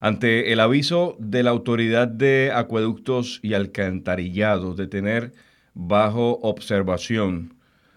Ante el aviso de la Autoridad de Acueductos y Alcantarillados de tener bajo observación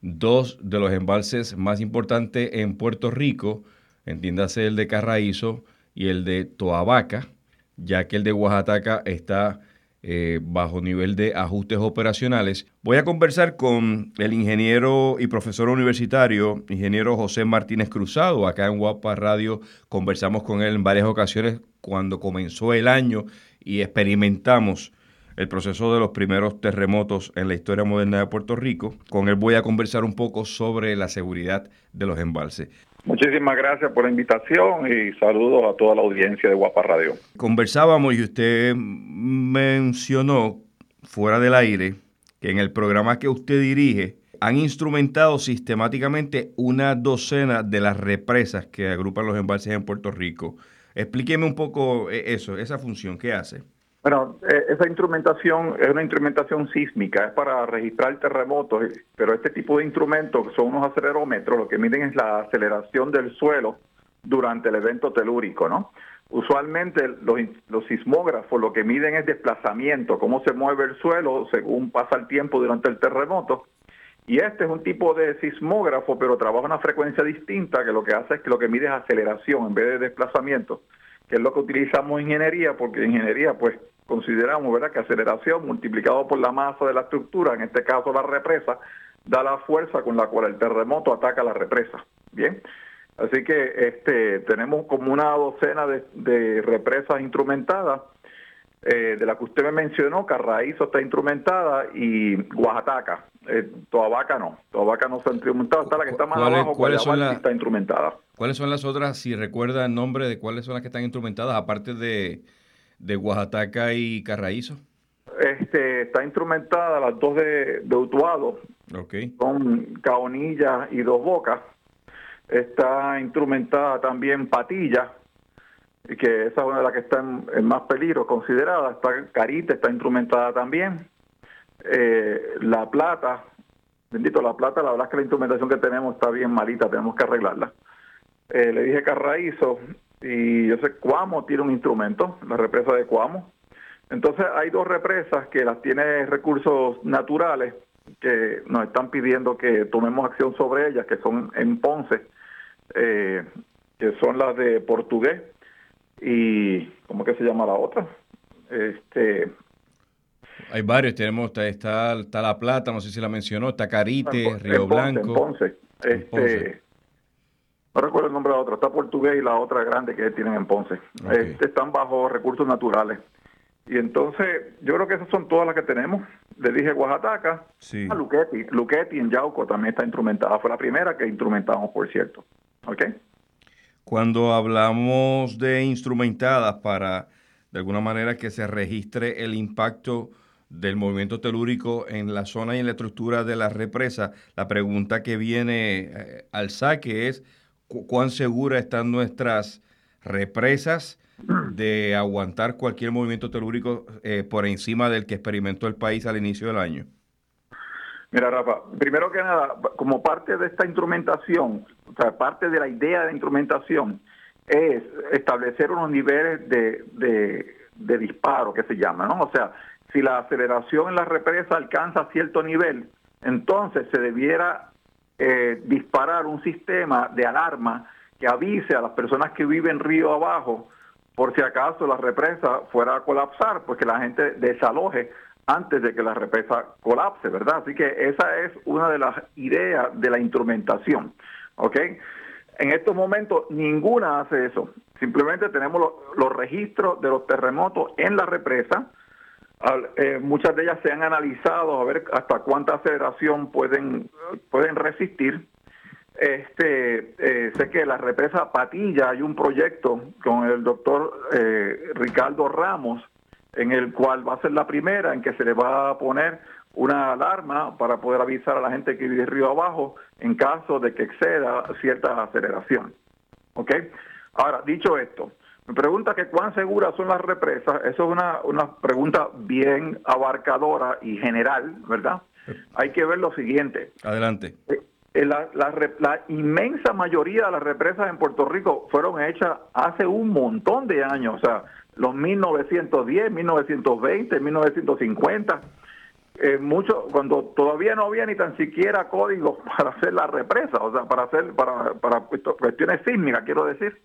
dos de los embalses más importantes en Puerto Rico, entiéndase el de Carraízo y el de Toabaca, ya que el de Oaxaca está eh, bajo nivel de ajustes operacionales. Voy a conversar con el ingeniero y profesor universitario, ingeniero José Martínez Cruzado, acá en Guapa Radio. Conversamos con él en varias ocasiones cuando comenzó el año y experimentamos el proceso de los primeros terremotos en la historia moderna de Puerto Rico. Con él voy a conversar un poco sobre la seguridad de los embalses. Muchísimas gracias por la invitación y saludos a toda la audiencia de Guapa Radio. Conversábamos y usted mencionó fuera del aire que en el programa que usted dirige han instrumentado sistemáticamente una docena de las represas que agrupan los embalses en Puerto Rico. Explíqueme un poco eh, eso, esa función, ¿qué hace? Bueno, eh, esa instrumentación es una instrumentación sísmica, es para registrar terremotos, pero este tipo de instrumentos, son unos acelerómetros, lo que miden es la aceleración del suelo durante el evento telúrico, ¿no? Usualmente los, los sismógrafos lo que miden es desplazamiento, cómo se mueve el suelo según pasa el tiempo durante el terremoto. Y este es un tipo de sismógrafo, pero trabaja una frecuencia distinta que lo que hace es que lo que mide es aceleración en vez de desplazamiento, que es lo que utilizamos en ingeniería, porque en ingeniería pues consideramos ¿verdad? que aceleración multiplicado por la masa de la estructura, en este caso la represa, da la fuerza con la cual el terremoto ataca la represa. Bien, así que este tenemos como una docena de, represas instrumentadas, eh, de la que usted me mencionó, Carraízo está instrumentada y Oaxaca. Eh, Toabaca no, Toabaca no está instrumentada, está la que está más abajo, ¿cuáles son está instrumentada. ¿Cuáles son las otras, si recuerda el nombre de cuáles son las que están instrumentadas, aparte de de Oaxaca y Carraízo? Este, está instrumentada las dos de, de Utuado, con Caonilla y Dos Bocas. Está instrumentada también Patilla, que esa es una de las que está en, más peligro considerada. Está Carita, está instrumentada también. Eh, la Plata, bendito la Plata, la verdad es que la instrumentación que tenemos está bien malita, tenemos que arreglarla. Eh, le dije Carraízo, y yo sé, Cuamo tiene un instrumento, la represa de Cuamo. Entonces hay dos represas que las tiene recursos naturales que nos están pidiendo que tomemos acción sobre ellas, que son en Ponce, eh, que son las de Portugués y ¿cómo que se llama la otra? Este hay varios, tenemos está, está, La Plata, no sé si la mencionó, está Carite, Río Blanco. En Ponce. Este, no recuerdo el nombre de la otra, está Portugués y la otra grande que tienen en Ponce. Este, están bajo recursos naturales. Y entonces, yo creo que esas son todas las que tenemos. Le dije Oaxaca, sí. a Luquetti. Luquetti en Yauco también está instrumentada. Fue la primera que instrumentamos, por cierto. ¿Ok? Cuando hablamos de instrumentadas para, de alguna manera, que se registre el impacto del movimiento telúrico en la zona y en la estructura de la represa, la pregunta que viene eh, al saque es cuán seguras están nuestras represas de aguantar cualquier movimiento telúrico eh, por encima del que experimentó el país al inicio del año? Mira, Rafa, primero que nada, como parte de esta instrumentación, o sea, parte de la idea de instrumentación es establecer unos niveles de, de, de disparo que se llama, ¿no? O sea, si la aceleración en la represa alcanza cierto nivel, entonces se debiera eh, disparar un sistema de alarma que avise a las personas que viven río abajo por si acaso la represa fuera a colapsar, pues que la gente desaloje antes de que la represa colapse, ¿verdad? Así que esa es una de las ideas de la instrumentación, ¿ok? En estos momentos ninguna hace eso. Simplemente tenemos los registros de los terremotos en la represa, eh, muchas de ellas se han analizado a ver hasta cuánta aceleración pueden, pueden resistir. Este, eh, sé que la represa Patilla hay un proyecto con el doctor eh, Ricardo Ramos, en el cual va a ser la primera en que se le va a poner una alarma para poder avisar a la gente que vive río abajo en caso de que exceda cierta aceleración. ¿Ok? Ahora, dicho esto, me pregunta que cuán seguras son las represas. Eso es una, una pregunta bien abarcadora y general, ¿verdad? Hay que ver lo siguiente. Adelante. Eh, eh, la, la, inmensa mayoría de las represas en Puerto Rico fueron hechas hace un montón de años, o sea, los 1910, 1920, 1950. Eh, mucho cuando todavía no había ni tan siquiera códigos para hacer la represa, o sea, para hacer para, para cuestiones sísmicas, quiero decir.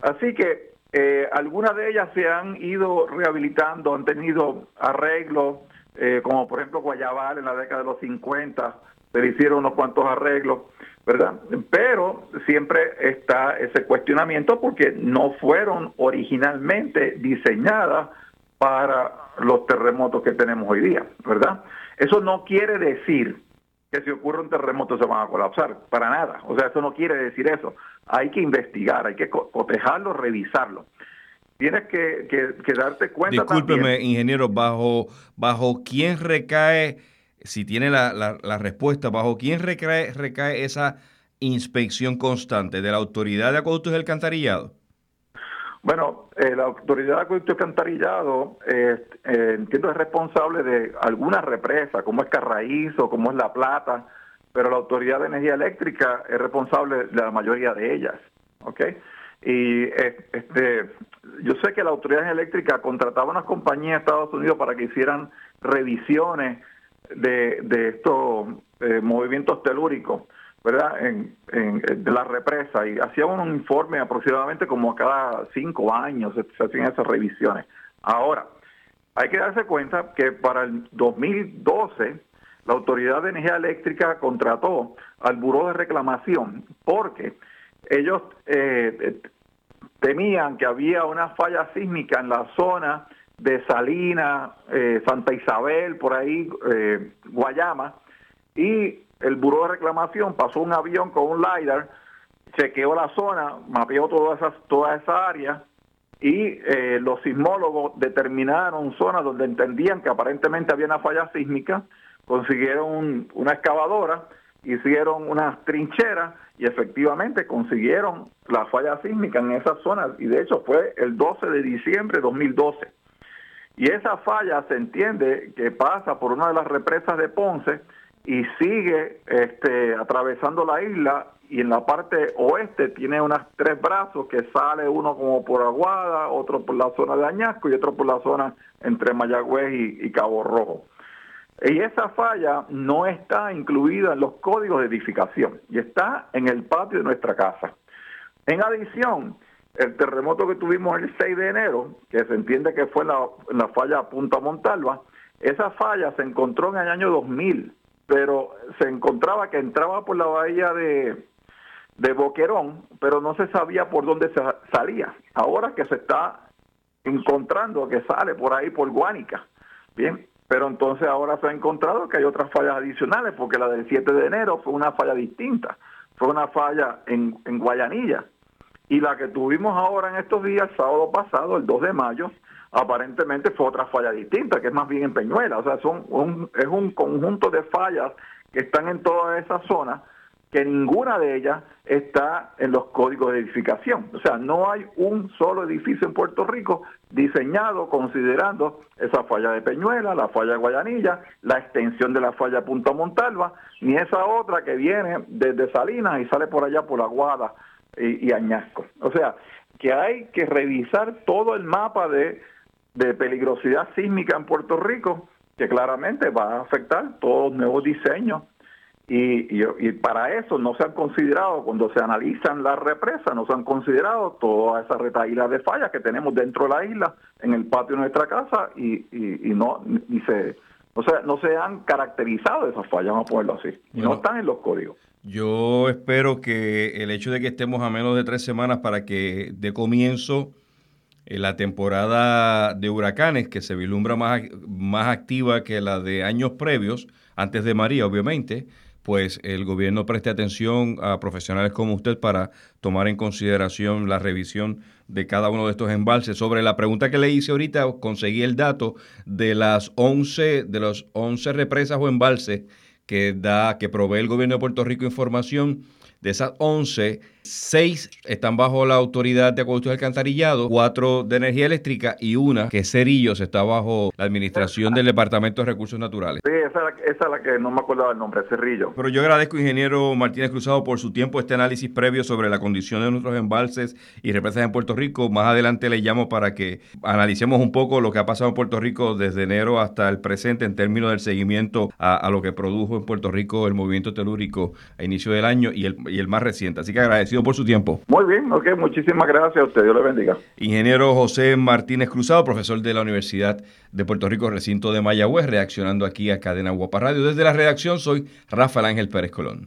Así que eh, algunas de ellas se han ido rehabilitando, han tenido arreglos, eh, como por ejemplo Guayabal en la década de los 50, se le hicieron unos cuantos arreglos, ¿verdad? Pero siempre está ese cuestionamiento porque no fueron originalmente diseñadas para los terremotos que tenemos hoy día, ¿verdad? Eso no quiere decir que si ocurre un terremoto se van a colapsar, para nada. O sea, eso no quiere decir eso. Hay que investigar, hay que cotejarlo, revisarlo. Tienes que, que, darte cuenta. Discúlpeme, ingeniero, bajo, bajo quién recae, si tiene la, la, respuesta, bajo quién recae, recae esa inspección constante de la autoridad de acueductos y alcantarillado. Bueno, eh, la autoridad de acueducto y alcantarillado, eh, eh, entiendo, es responsable de alguna represa, como es Carraízo, como es La Plata, pero la autoridad de energía eléctrica es responsable de la mayoría de ellas, ¿ok? Y este, yo sé que la autoridad eléctrica contrataba unas compañías de Estados Unidos para que hicieran revisiones de, de estos movimientos telúricos ¿verdad? En, de la represa y hacía un informe aproximadamente como cada cinco años se, hacían esas revisiones. Ahora, hay que darse cuenta que para el 2012 la Autoridad de Energía Eléctrica contrató al Buró de Reclamación porque ellos eh, temían que había una falla sísmica en la zona de Salina, eh, Santa Isabel, por ahí, eh, Guayama, y el Buró de Reclamación pasó un avión con un LiDAR, chequeó la zona, mapeó toda esa, toda esa área y los sismólogos determinaron zonas donde entendían que aparentemente había una falla sísmica, consiguieron una excavadora, hicieron unas trincheras y efectivamente consiguieron la falla sísmica en esas zonas y de hecho fue el 12 de diciembre de 2012. Y esa falla se entiende que pasa por una de las represas de Ponce, y sigue este, atravesando la isla y en la parte oeste tiene unos tres brazos que sale uno como por Aguada, otro por la zona de Añasco y otro por la zona entre Mayagüez y, Cabo Rojo. Y esa falla no está incluida en los códigos de edificación y está en el patio de nuestra casa. En adición, el terremoto que tuvimos el 6 de enero, que se entiende que fue la, la falla Punta Montalva, esa falla se encontró en el año 2000 pero se encontraba que entraba por la bahía de, de Boquerón, pero no se sabía por dónde se salía. Ahora que se está encontrando que sale por ahí por Guánica, bien, pero entonces ahora se ha encontrado que hay otras fallas adicionales, porque la del 7 de enero fue una falla distinta, fue una falla en, en Guayanilla, y la que tuvimos ahora en estos días, sábado pasado, el 2 de mayo, aparentemente fue otra falla distinta, que es más bien en Peñuela. O sea, son es un conjunto de fallas que están en toda esa zona, que ninguna de ellas está en los códigos de edificación. O sea, no hay un solo edificio en Puerto Rico diseñado considerando esa falla de Peñuela, la falla de Guayanilla, la extensión de la falla Punta Montalva, ni esa otra que viene desde Salinas y sale por allá por Aguada y, y Añasco. O sea, que hay que revisar todo el mapa de de peligrosidad sísmica en Puerto Rico, que claramente va a afectar todos los nuevos diseños. Y, y, para eso no se han considerado, cuando se analizan las represas, no se han considerado toda esa retaíla de fallas que tenemos dentro de la isla, en el patio de nuestra casa, y, y, no ni se, o sea, no se han caracterizado esas fallas, vamos a ponerlo así, no están en los códigos. Yo espero que el hecho de que estemos a menos de tres semanas para que de comienzo la temporada de huracanes, que se vislumbra más, más activa que la de años previos, antes de María, obviamente, pues el gobierno preste atención a profesionales como usted para tomar en consideración la revisión de cada uno de estos embalses. Sobre la pregunta que le hice ahorita, conseguí el dato de las 11, de los 11 represas o embalses que da, que provee el gobierno de Puerto Rico información. De esas 11, Seis están bajo la autoridad de acueductos y alcantarillado, cuatro de energía eléctrica y una que Cerillos está bajo la administración del Departamento de Recursos Naturales. Sí, esa es la, que no me acordaba el nombre, Cerrillo. Pero yo agradezco, ingeniero Martínez Cruzado, por su tiempo este análisis previo sobre la condición de nuestros embalses y represas en Puerto Rico. Más adelante le llamo para que analicemos un poco lo que ha pasado en Puerto Rico desde enero hasta el presente en términos del seguimiento a, lo que produjo en Puerto Rico el movimiento telúrico a inicio del año y el, y el más reciente. Así que agradecido por su tiempo. Muy bien, ok, muchísimas gracias a usted, Dios le bendiga. Ingeniero José Martínez Cruzado, profesor de la Universidad de Puerto Rico, recinto de Mayagüez, reaccionando aquí a Cadena Guapa Radio. Desde la redacción soy Rafael Ángel Pérez Colón.